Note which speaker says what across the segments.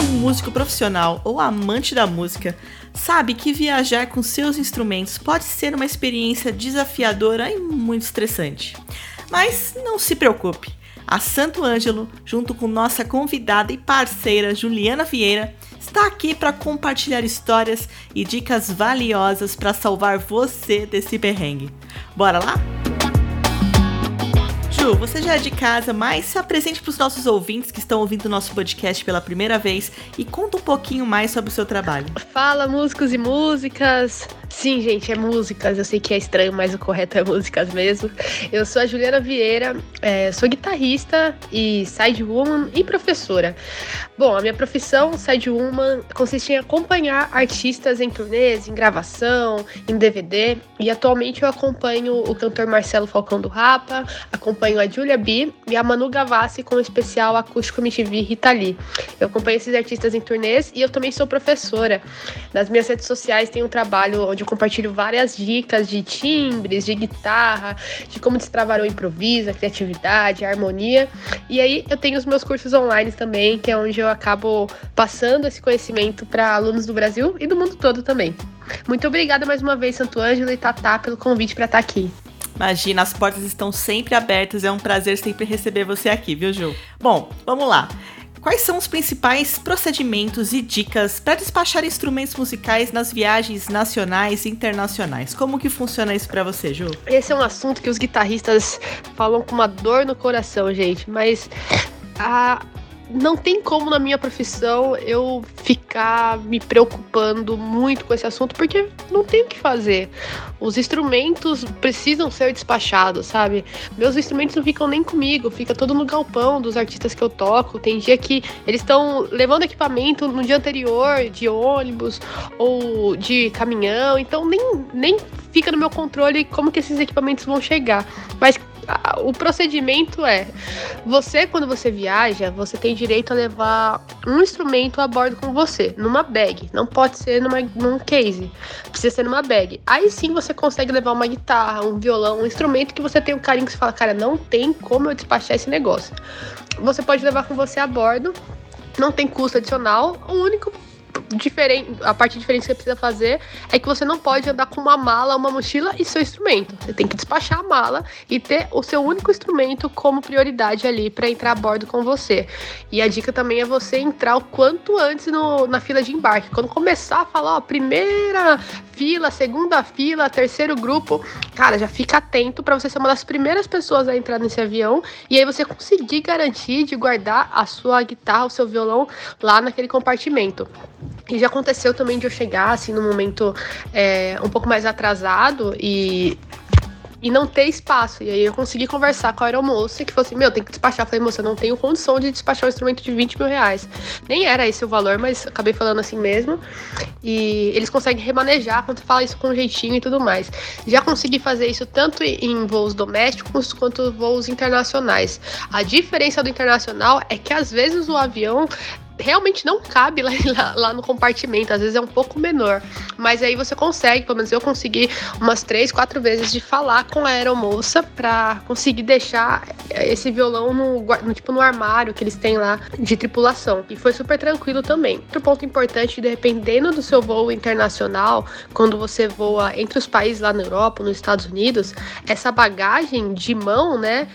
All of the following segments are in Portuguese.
Speaker 1: Um músico profissional ou amante da música, sabe que viajar com seus instrumentos pode ser uma experiência desafiadora e muito estressante. Mas não se preocupe, a Santo Ângelo, junto com nossa convidada e parceira Juliana Vieira, está aqui para compartilhar histórias e dicas valiosas para salvar você desse perrengue. Bora lá? Ju, você já é de casa, mas se apresente para os nossos ouvintes que estão ouvindo o nosso podcast pela primeira vez e conta um pouquinho mais sobre o seu trabalho.
Speaker 2: Fala, músicos e músicas! Sim, gente, é músicas. Eu sei que é estranho, mas o correto é músicas mesmo. Eu sou a Juliana Vieira, é, sou guitarrista e sidewoman e professora. Bom, a minha profissão, sidewoman, consiste em acompanhar artistas em turnês, em gravação, em DVD. E atualmente eu acompanho o cantor Marcelo Falcão do Rapa, acompanho a Julia B e a Manu Gavassi com o especial acústico MTV Rita Lee. Eu acompanho esses artistas em turnês e eu também sou professora. Nas minhas redes sociais tem um trabalho onde onde eu compartilho várias dicas de timbres, de guitarra, de como destravar o improviso, a criatividade, a harmonia. E aí eu tenho os meus cursos online também, que é onde eu acabo passando esse conhecimento para alunos do Brasil e do mundo todo também. Muito obrigada mais uma vez, Santo Ângelo e Tatá, pelo convite para estar aqui.
Speaker 1: Imagina, as portas estão sempre abertas, é um prazer sempre receber você aqui, viu, Ju? Bom, vamos lá. Quais são os principais procedimentos e dicas para despachar instrumentos musicais nas viagens nacionais e internacionais? Como que funciona isso para você, Ju?
Speaker 2: Esse é um assunto que os guitarristas falam com uma dor no coração, gente, mas a, não tem como na minha profissão eu ficar me preocupando muito com esse assunto, porque não tem o que fazer. Os instrumentos precisam ser despachados, sabe? Meus instrumentos não ficam nem comigo, fica todo no galpão dos artistas que eu toco. Tem dia que eles estão levando equipamento no dia anterior, de ônibus ou de caminhão, então nem, nem fica no meu controle como que esses equipamentos vão chegar. Mas o procedimento é: você, quando você viaja, você tem direito a levar um instrumento a bordo com você, numa bag. Não pode ser numa, num case, precisa ser numa bag. Aí sim você consegue levar uma guitarra, um violão, um instrumento que você tem um carinho que você fala, cara, não tem como eu despachar esse negócio. Você pode levar com você a bordo, não tem custo adicional. O único diferente, a parte diferente que você precisa fazer é que você não pode andar com uma mala, uma mochila e seu instrumento. Você tem que despachar a mala e ter o seu único instrumento como prioridade ali para entrar a bordo com você. E a dica também é você entrar o quanto antes no, na fila de embarque. Quando começar a falar, ó, primeira fila, segunda fila, terceiro grupo, cara, já fica atento para você ser uma das primeiras pessoas a entrar nesse avião e aí você conseguir garantir de guardar a sua guitarra, o seu violão lá naquele compartimento. E já aconteceu também de eu chegar, assim, no momento é, um pouco mais atrasado e e não ter espaço. E aí eu consegui conversar com a aeromoça que falou assim: Meu, tem que despachar. Eu falei, moça, eu não tenho condição de despachar um instrumento de 20 mil reais. Nem era esse o valor, mas acabei falando assim mesmo. E eles conseguem remanejar quando fala isso com jeitinho e tudo mais. Já consegui fazer isso tanto em voos domésticos quanto voos internacionais. A diferença do internacional é que às vezes o avião realmente não cabe lá, lá, lá, no compartimento, às vezes é um pouco menor. Mas aí você consegue, pelo menos eu consegui umas três, quatro vezes de falar com a aeromoça pra conseguir deixar esse violão no, no, tipo no armário que eles têm lá de tripulação. E foi super tranquilo também. Outro ponto importante, dependendo do seu voo internacional, quando você voa entre os países lá na Europa, nos Estados Unidos, essa bagagem de mão, né?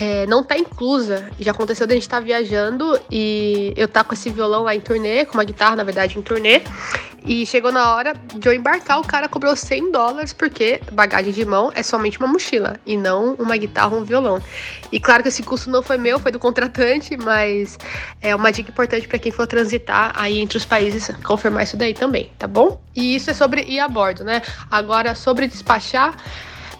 Speaker 2: É, não tá inclusa. Já aconteceu de a gente estar tá viajando e eu tá com esse violão lá em turnê, com uma guitarra, na verdade, em turnê. E chegou na hora de eu embarcar, o cara cobrou 100 dólares, porque bagagem de mão é somente uma mochila e não uma guitarra ou um violão. E claro que esse custo não foi meu, foi do contratante, mas é uma dica importante para quem for transitar aí entre os países, confirmar isso daí também, tá bom? E isso é sobre ir a bordo, né? Agora, sobre despachar.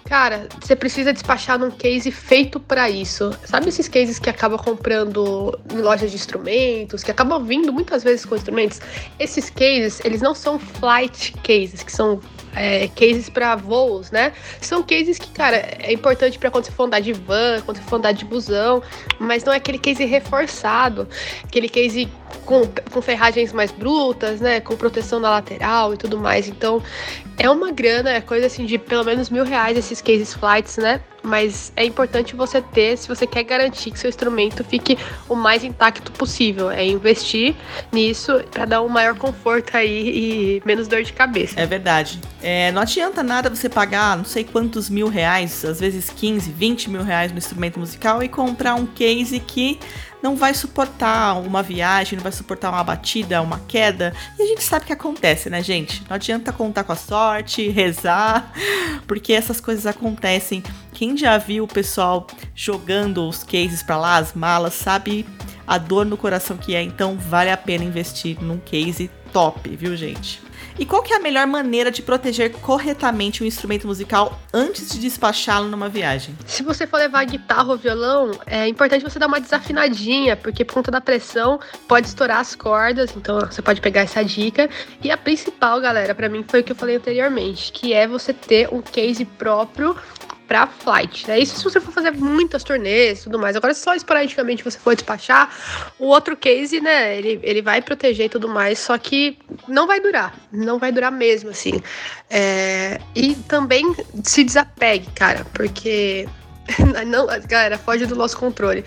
Speaker 2: Cara, você precisa despachar num case feito para isso. Sabe esses cases que acabam comprando em lojas de instrumentos, que acabam vindo muitas vezes com instrumentos? Esses cases, eles não são flight cases, que são é, cases para voos, né? São cases que, cara, é importante para quando você for andar de van, quando você for andar de busão, mas não é aquele case reforçado, aquele case com, com ferragens mais brutas, né? Com proteção na lateral e tudo mais. Então, é uma grana, é coisa assim de pelo menos mil reais esses cases flights, né? Mas é importante você ter se você quer garantir que seu instrumento fique o mais intacto possível. É investir nisso para dar um maior conforto aí e menos dor de cabeça.
Speaker 1: É verdade. É, não adianta nada você pagar não sei quantos mil reais, às vezes 15, 20 mil reais no instrumento musical e comprar um case que não vai suportar uma viagem, não vai suportar uma batida, uma queda. E a gente sabe que acontece, né, gente? Não adianta contar com a sorte, rezar, porque essas coisas acontecem. Quem já viu o pessoal jogando os cases para lá, as malas, sabe a dor no coração que é, então vale a pena investir num case top, viu, gente? E qual que é a melhor maneira de proteger corretamente o instrumento musical antes de despachá-lo numa viagem?
Speaker 2: Se você for levar guitarra ou violão, é importante você dar uma desafinadinha, porque por conta da pressão pode estourar as cordas, então você pode pegar essa dica. E a principal, galera, para mim foi o que eu falei anteriormente, que é você ter um case próprio para flight. Né? Isso se você for fazer muitas turnês e tudo mais. Agora, só esporadicamente você for despachar, o outro case, né, ele, ele vai proteger e tudo mais, só que não vai durar. Não vai durar mesmo, assim. É, e também se desapegue, cara, porque. não, galera, foge do nosso controle.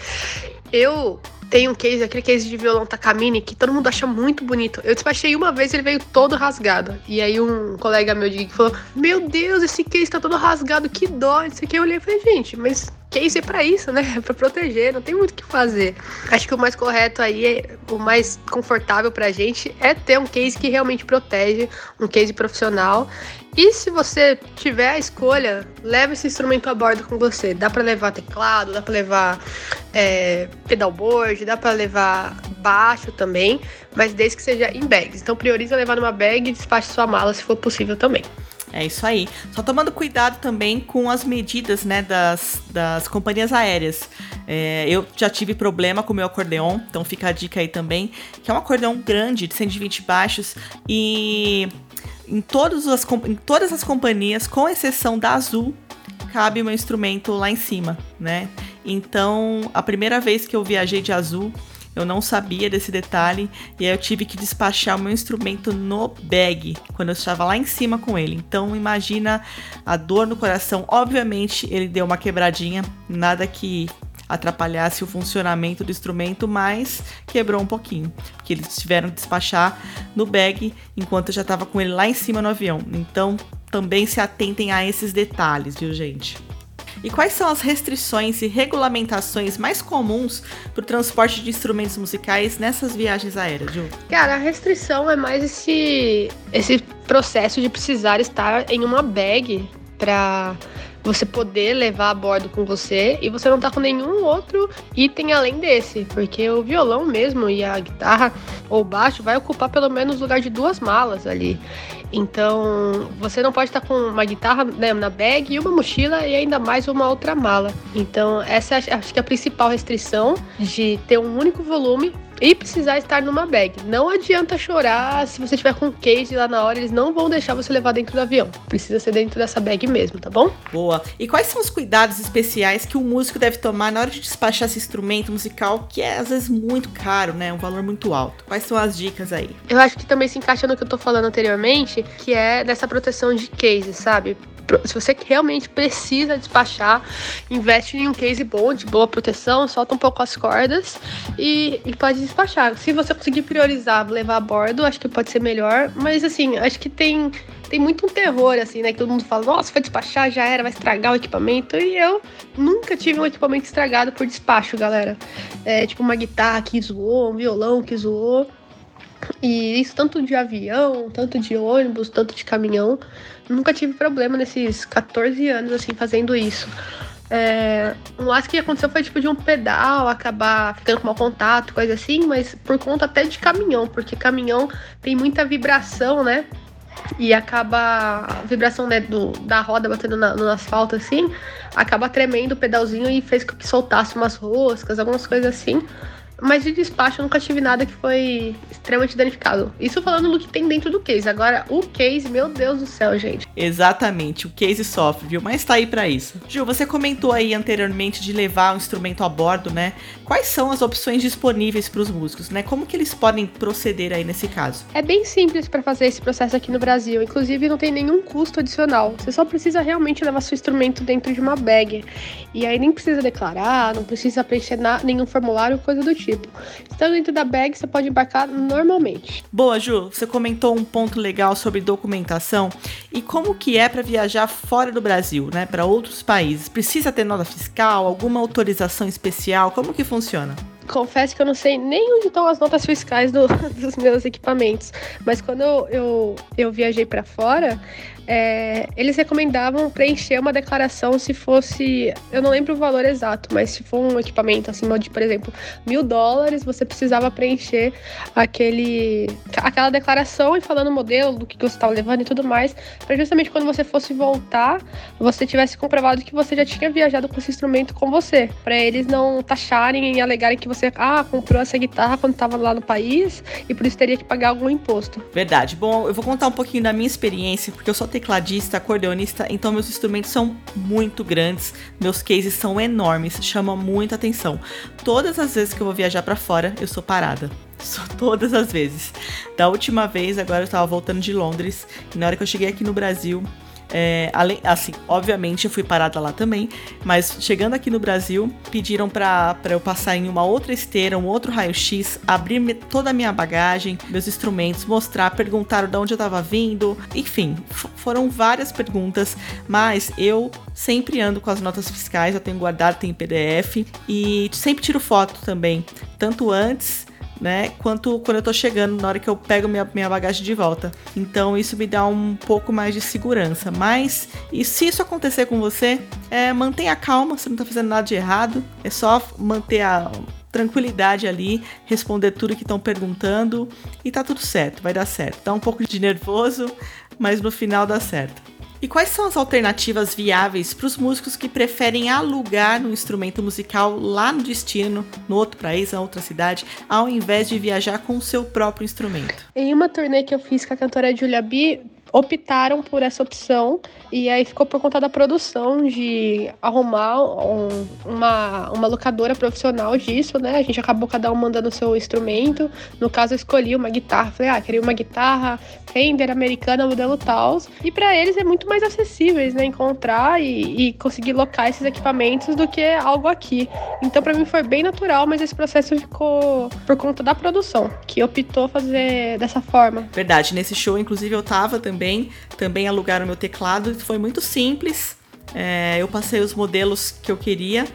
Speaker 2: Eu tem um case, aquele case de violão Takamine, que todo mundo acha muito bonito. Eu despachei uma vez ele veio todo rasgado. E aí um colega meu de falou: Meu Deus, esse case tá todo rasgado, que dó. Isso aqui eu olhei e falei, gente, mas case é para isso, né? É pra proteger, não tem muito o que fazer. Acho que o mais correto aí, é, o mais confortável pra gente é ter um case que realmente protege, um case profissional. E se você tiver a escolha, leve esse instrumento a bordo com você. Dá para levar teclado, dá para levar é, pedalboard, dá para levar baixo também, mas desde que seja em bags. Então prioriza levar numa bag e despache sua mala se for possível também.
Speaker 1: É isso aí. Só tomando cuidado também com as medidas né, das, das companhias aéreas. É, eu já tive problema com o meu acordeon, então fica a dica aí também, que é um acordeon grande, de 120 baixos, e em, todas as, em todas as companhias, com exceção da Azul, cabe meu instrumento lá em cima, né? Então, a primeira vez que eu viajei de Azul, eu não sabia desse detalhe e aí eu tive que despachar o meu instrumento no bag quando eu estava lá em cima com ele. Então imagina a dor no coração. Obviamente ele deu uma quebradinha, nada que atrapalhasse o funcionamento do instrumento, mas quebrou um pouquinho, porque eles tiveram que despachar no bag enquanto eu já estava com ele lá em cima no avião. Então também se atentem a esses detalhes, viu, gente? E quais são as restrições e regulamentações mais comuns para o transporte de instrumentos musicais nessas viagens aéreas, Ju?
Speaker 2: Cara, a restrição é mais esse, esse processo de precisar estar em uma bag para você poder levar a bordo com você e você não tá com nenhum outro item além desse, porque o violão mesmo e a guitarra ou baixo vai ocupar pelo menos o lugar de duas malas ali. Então, você não pode estar com uma guitarra né, na bag e uma mochila e ainda mais uma outra mala. Então, essa é, acho que é a principal restrição de ter um único volume e precisar estar numa bag. Não adianta chorar se você tiver com case lá na hora, eles não vão deixar você levar dentro do avião. Precisa ser dentro dessa bag mesmo, tá bom?
Speaker 1: Boa. E quais são os cuidados especiais que o músico deve tomar na hora de despachar esse instrumento musical, que é às vezes muito caro, né? Um valor muito alto. Quais são as dicas aí?
Speaker 2: Eu acho que também se encaixa no que eu tô falando anteriormente, que é dessa proteção de case, sabe? Se você realmente precisa despachar, investe em um case bom, de boa proteção, solta um pouco as cordas e, e, pode despachar. Se você conseguir priorizar, levar a bordo, acho que pode ser melhor. Mas assim, acho que tem, tem muito um terror, assim, né? Que todo mundo fala, nossa, vai despachar, já era, vai estragar o equipamento. E eu nunca tive um equipamento estragado por despacho, galera. É, tipo uma guitarra que zoou, um violão que zoou. E isso tanto de avião, tanto de ônibus, tanto de caminhão. Nunca tive problema nesses 14 anos, assim, fazendo isso. É, um acho que aconteceu foi tipo de um pedal acabar ficando com mau contato, coisa assim, mas por conta até de caminhão, porque caminhão tem muita vibração, né? E acaba a vibração né, do, da roda batendo na, no asfalto assim, acaba tremendo o pedalzinho e fez com que soltasse umas roscas, algumas coisas assim. Mas de despacho eu nunca tive nada que foi extremamente danificado. Isso falando do que tem dentro do case. Agora, o case, meu Deus do céu, gente.
Speaker 1: Exatamente, o case sofre, viu? Mas tá aí para isso. Ju, você comentou aí anteriormente de levar o instrumento a bordo, né? Quais são as opções disponíveis para os músicos, né? Como que eles podem proceder aí nesse caso?
Speaker 2: É bem simples para fazer esse processo aqui no Brasil. Inclusive, não tem nenhum custo adicional. Você só precisa realmente levar seu instrumento dentro de uma bag. E aí nem precisa declarar, não precisa preencher nenhum formulário, coisa do tipo. Estando dentro da bag, você pode embarcar normalmente.
Speaker 1: Boa, Ju. Você comentou um ponto legal sobre documentação e como que é para viajar fora do Brasil, né, para outros países. Precisa ter nota fiscal, alguma autorização especial? Como que funciona?
Speaker 2: confesso que eu não sei nem onde estão as notas fiscais do, dos meus equipamentos. Mas quando eu, eu, eu viajei para fora, é, eles recomendavam preencher uma declaração se fosse, eu não lembro o valor exato, mas se for um equipamento acima de, por exemplo, mil dólares, você precisava preencher aquele, aquela declaração e falando o modelo do que você estava levando e tudo mais, para justamente quando você fosse voltar, você tivesse comprovado que você já tinha viajado com esse instrumento com você, para eles não taxarem e alegarem que você ah comprou essa guitarra quando estava lá no país e por isso teria que pagar algum imposto.
Speaker 1: Verdade. Bom, eu vou contar um pouquinho da minha experiência porque eu sou tecladista, acordeonista, então meus instrumentos são muito grandes, meus cases são enormes, chama muita atenção. Todas as vezes que eu vou viajar para fora, eu sou parada. Só todas as vezes. Da última vez, agora eu tava voltando de Londres, e na hora que eu cheguei aqui no Brasil, é, além, assim, obviamente eu fui parada lá também, mas chegando aqui no Brasil, pediram para eu passar em uma outra esteira, um outro raio-x, abrir toda a minha bagagem, meus instrumentos, mostrar, perguntaram de onde eu estava vindo, enfim, foram várias perguntas, mas eu sempre ando com as notas fiscais, eu tenho guardado, tenho PDF e sempre tiro foto também, tanto antes né? Quanto quando eu tô chegando, na hora que eu pego minha, minha bagagem de volta. Então isso me dá um pouco mais de segurança. Mas, e se isso acontecer com você, é, mantenha calma, você não tá fazendo nada de errado. É só manter a tranquilidade ali, responder tudo que estão perguntando e tá tudo certo, vai dar certo. Dá um pouco de nervoso, mas no final dá certo. E quais são as alternativas viáveis para os músicos que preferem alugar um instrumento musical lá no destino, no outro país, na outra cidade, ao invés de viajar com o seu próprio instrumento?
Speaker 2: Em uma turnê que eu fiz com a cantora Julia B, optaram por essa opção e aí ficou por conta da produção de arrumar um, uma, uma locadora profissional disso, né? A gente acabou cada um mandando o seu instrumento. No caso, eu escolhi uma guitarra. Falei, ah, queria uma guitarra Fender americana, modelo Taos. E para eles é muito mais acessíveis, né? Encontrar e, e conseguir locar esses equipamentos do que algo aqui. Então, para mim foi bem natural, mas esse processo ficou por conta da produção, que optou fazer dessa forma.
Speaker 1: Verdade, nesse show, inclusive, eu tava também. Também alugaram meu teclado foi muito simples. É, eu passei os modelos que eu queria.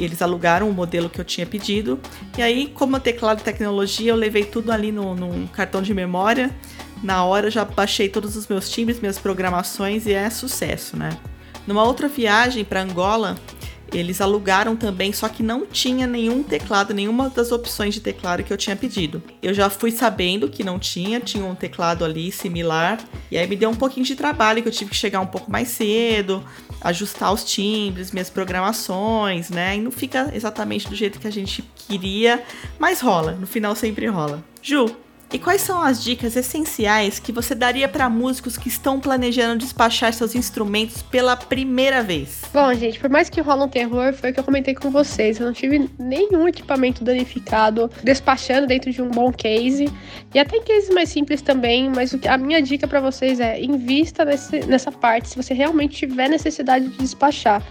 Speaker 1: Eles alugaram o modelo que eu tinha pedido. E aí, como é teclado de tecnologia, eu levei tudo ali no, cartão de memória. Na hora já baixei todos os meus timbres, minhas programações e é sucesso, né? Numa outra viagem para Angola, eles alugaram também, só que não tinha nenhum teclado, nenhuma das opções de teclado que eu tinha pedido. Eu já fui sabendo que não tinha, tinha um teclado ali similar, e aí me deu um pouquinho de trabalho, que eu tive que chegar um pouco mais cedo, ajustar os timbres, minhas programações, né? E não fica exatamente do jeito que a gente queria, mas rola, no final sempre rola. Ju, e quais são as dicas essenciais que você daria para músicos que estão planejando despachar seus instrumentos pela primeira vez?
Speaker 2: Bom, gente, por mais que rola um terror, foi o que eu comentei com vocês. Eu não tive nenhum equipamento danificado despachando dentro de um bom case. E até em cases mais simples também, mas a minha dica para vocês é invista nesse, nessa parte se você realmente tiver necessidade de despachar.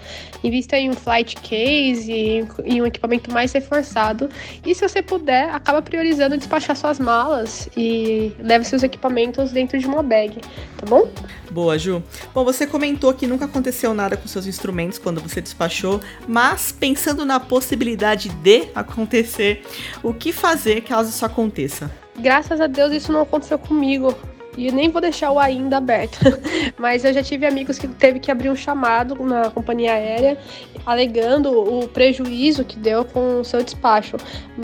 Speaker 2: Invista em um flight case, em, em um equipamento mais reforçado. E se você puder, acaba priorizando despachar suas malas e leve seus equipamentos dentro de uma bag, tá bom?
Speaker 1: Boa, Ju. Bom, você comentou que nunca aconteceu nada com seus instrumentos quando você despachou, mas pensando na possibilidade de acontecer, o que fazer caso isso aconteça?
Speaker 2: Graças a Deus isso não aconteceu comigo. E nem vou deixar o ainda aberto. Mas eu já tive amigos que teve que abrir um chamado na companhia aérea alegando o prejuízo que deu com o seu despacho.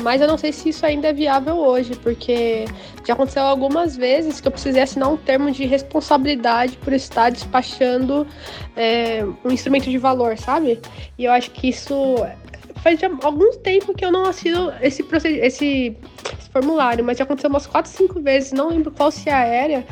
Speaker 2: Mas eu não sei se isso ainda é viável hoje, porque já aconteceu algumas vezes que eu precisei assinar um termo de responsabilidade por estar despachando é, um instrumento de valor, sabe? E eu acho que isso faz algum tempo que eu não assino esse, esse, esse formulário, mas já aconteceu umas 4, 5 vezes, não lembro qual se é aérea.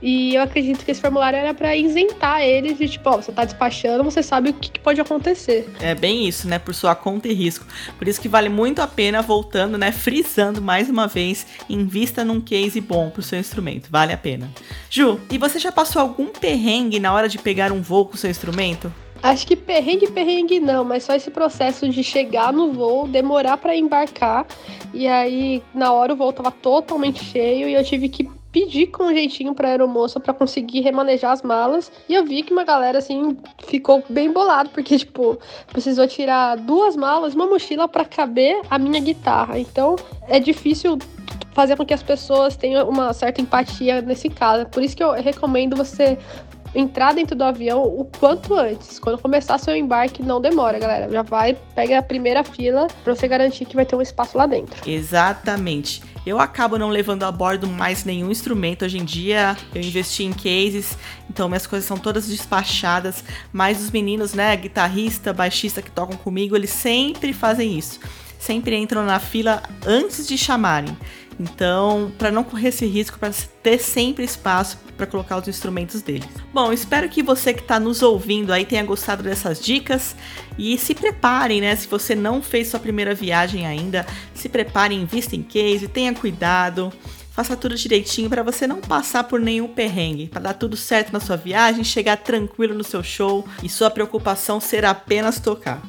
Speaker 2: E eu acredito que esse formulário era para isentar eles de tipo, ó, você tá despachando, você sabe o que, que, pode acontecer.
Speaker 1: É bem isso, né? Por sua conta e risco. Por isso que vale muito a pena, voltando, né? Frisando mais uma vez, invista num case bom pro seu instrumento. Vale a pena. Ju, e você já passou algum perrengue na hora de pegar um voo com o seu instrumento?
Speaker 2: Acho que perrengue, perrengue não, mas só esse processo de chegar no voo, demorar para embarcar, e aí na hora o voo tava totalmente cheio e eu tive que pedi com um jeitinho pra aeromoça para conseguir remanejar as malas. E eu vi que uma galera, assim, ficou bem bolado, porque, tipo, precisou tirar duas malas, uma mochila para caber a minha guitarra. Então, é difícil fazer com que as pessoas tenham uma certa empatia nesse caso. Por isso que eu recomendo você entrar dentro do avião o quanto antes. Quando começar seu embarque, não demora, galera. Já vai, pega a primeira fila para você garantir que vai ter um espaço lá dentro.
Speaker 1: Exatamente. Eu acabo não levando a bordo mais nenhum instrumento. Hoje em dia eu investi em cases, então minhas coisas são todas despachadas. Mas os meninos, né, guitarrista, baixista que tocam comigo, eles sempre fazem isso. Sempre entram na fila antes de chamarem. Então, para não correr esse risco, para ter sempre espaço para colocar os instrumentos deles. Bom, espero que você que está nos ouvindo aí tenha gostado dessas dicas e se preparem, né? Se você não fez sua primeira viagem ainda, se preparem, invista em case, tenha cuidado. Faça tudo direitinho para você não passar por nenhum perrengue, para dar tudo certo na sua viagem, chegar tranquilo no seu show e sua preocupação ser apenas tocar.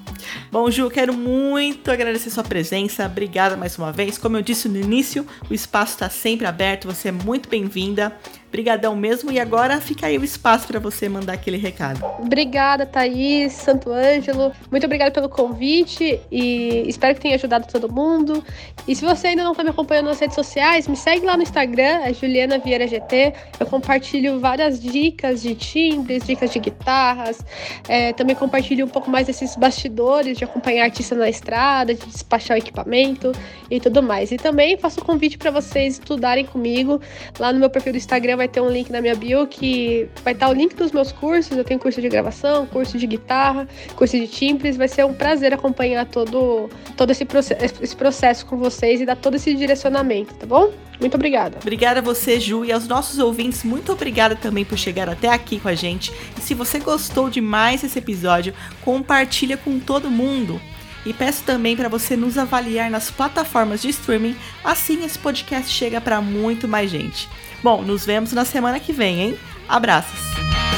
Speaker 1: Bom, Ju, quero muito agradecer sua presença. Obrigada mais uma vez. Como eu disse no início, o espaço está sempre aberto. Você é muito bem-vinda. Brigadão mesmo. E agora fica aí o espaço para você mandar aquele recado.
Speaker 2: Obrigada, Thaís, Santo Ângelo. Muito obrigada pelo convite e espero que tenha ajudado todo mundo. E se você ainda não está me acompanhando nas redes sociais, me segue lá no Instagram, é Juliana Vieira GT. Eu compartilho várias dicas de timbres, dicas de guitarras. É, também compartilho um pouco mais desses bastidores de acompanhar artista na estrada, de despachar o equipamento e tudo mais. E também faço o convite para vocês estudarem comigo lá no meu perfil do Instagram vai ter um link na minha bio que vai estar o link dos meus cursos. Eu tenho curso de gravação, curso de guitarra, curso de timbres. Vai ser um prazer acompanhar todo, todo esse, esse processo com vocês e dar todo esse direcionamento, tá bom? Muito obrigada.
Speaker 1: Obrigada a você, Ju, e aos nossos ouvintes, muito obrigada também por chegar até aqui com a gente. E se você gostou demais desse episódio, compartilha com todo mundo. E peço também para você nos avaliar nas plataformas de streaming, assim esse podcast chega para muito mais gente. Bom, nos vemos na semana que vem, hein? Abraços!